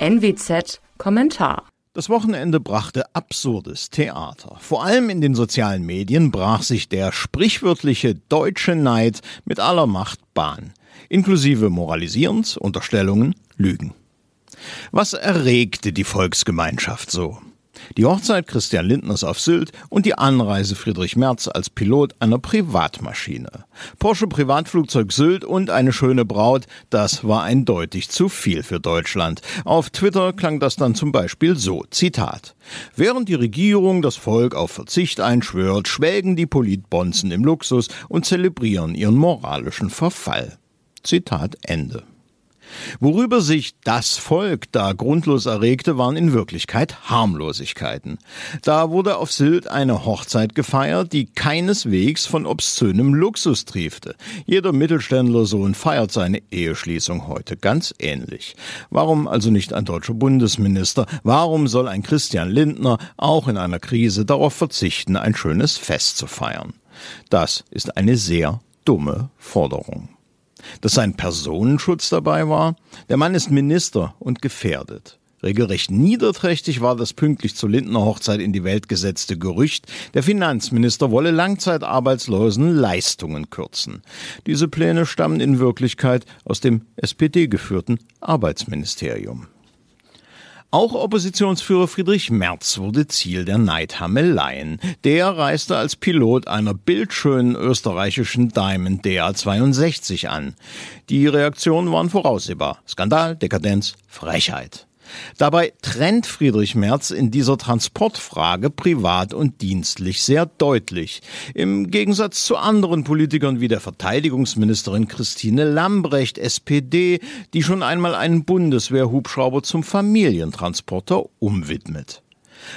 NWZ Kommentar das Wochenende brachte absurdes Theater. Vor allem in den sozialen Medien brach sich der sprichwörtliche deutsche Neid mit aller Macht Bahn, inklusive Moralisierens, Unterstellungen, Lügen. Was erregte die Volksgemeinschaft so? Die Hochzeit Christian Lindners auf Sylt und die Anreise Friedrich Merz als Pilot einer Privatmaschine. Porsche Privatflugzeug Sylt und eine schöne Braut, das war eindeutig zu viel für Deutschland. Auf Twitter klang das dann zum Beispiel so, Zitat. Während die Regierung das Volk auf Verzicht einschwört, schwelgen die Politbonzen im Luxus und zelebrieren ihren moralischen Verfall. Zitat Ende. Worüber sich das Volk da grundlos erregte, waren in Wirklichkeit Harmlosigkeiten. Da wurde auf Sylt eine Hochzeit gefeiert, die keineswegs von obszönem Luxus triefte. Jeder Mittelständlersohn feiert seine Eheschließung heute ganz ähnlich. Warum also nicht ein deutscher Bundesminister? Warum soll ein Christian Lindner auch in einer Krise darauf verzichten, ein schönes Fest zu feiern? Das ist eine sehr dumme Forderung dass sein Personenschutz dabei war. Der Mann ist Minister und gefährdet. Regelrecht niederträchtig war das pünktlich zur Lindner Hochzeit in die Welt gesetzte Gerücht, der Finanzminister wolle Langzeitarbeitslosen Leistungen kürzen. Diese Pläne stammen in Wirklichkeit aus dem SPD geführten Arbeitsministerium. Auch Oppositionsführer Friedrich Merz wurde Ziel der Neidhammeleien. Der reiste als Pilot einer bildschönen österreichischen Diamond DA62 an. Die Reaktionen waren voraussehbar. Skandal, Dekadenz, Frechheit. Dabei trennt Friedrich Merz in dieser Transportfrage privat und dienstlich sehr deutlich. Im Gegensatz zu anderen Politikern wie der Verteidigungsministerin Christine Lambrecht, SPD, die schon einmal einen Bundeswehrhubschrauber zum Familientransporter umwidmet.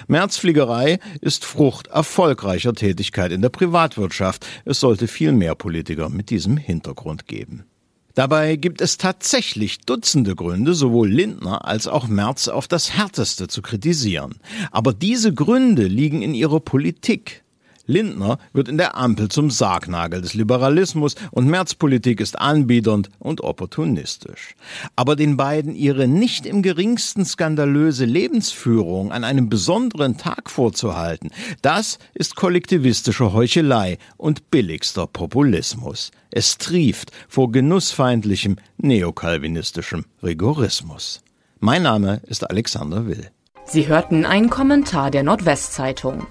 Märzfliegerei ist Frucht erfolgreicher Tätigkeit in der Privatwirtschaft. Es sollte viel mehr Politiker mit diesem Hintergrund geben. Dabei gibt es tatsächlich Dutzende Gründe, sowohl Lindner als auch Merz auf das Härteste zu kritisieren. Aber diese Gründe liegen in ihrer Politik. Lindner wird in der Ampel zum Sargnagel des Liberalismus und Märzpolitik ist anbiedernd und opportunistisch. Aber den beiden ihre nicht im geringsten skandalöse Lebensführung an einem besonderen Tag vorzuhalten, das ist kollektivistische Heuchelei und billigster Populismus. Es trieft vor genussfeindlichem neokalvinistischem Rigorismus. Mein Name ist Alexander Will. Sie hörten einen Kommentar der Nordwestzeitung.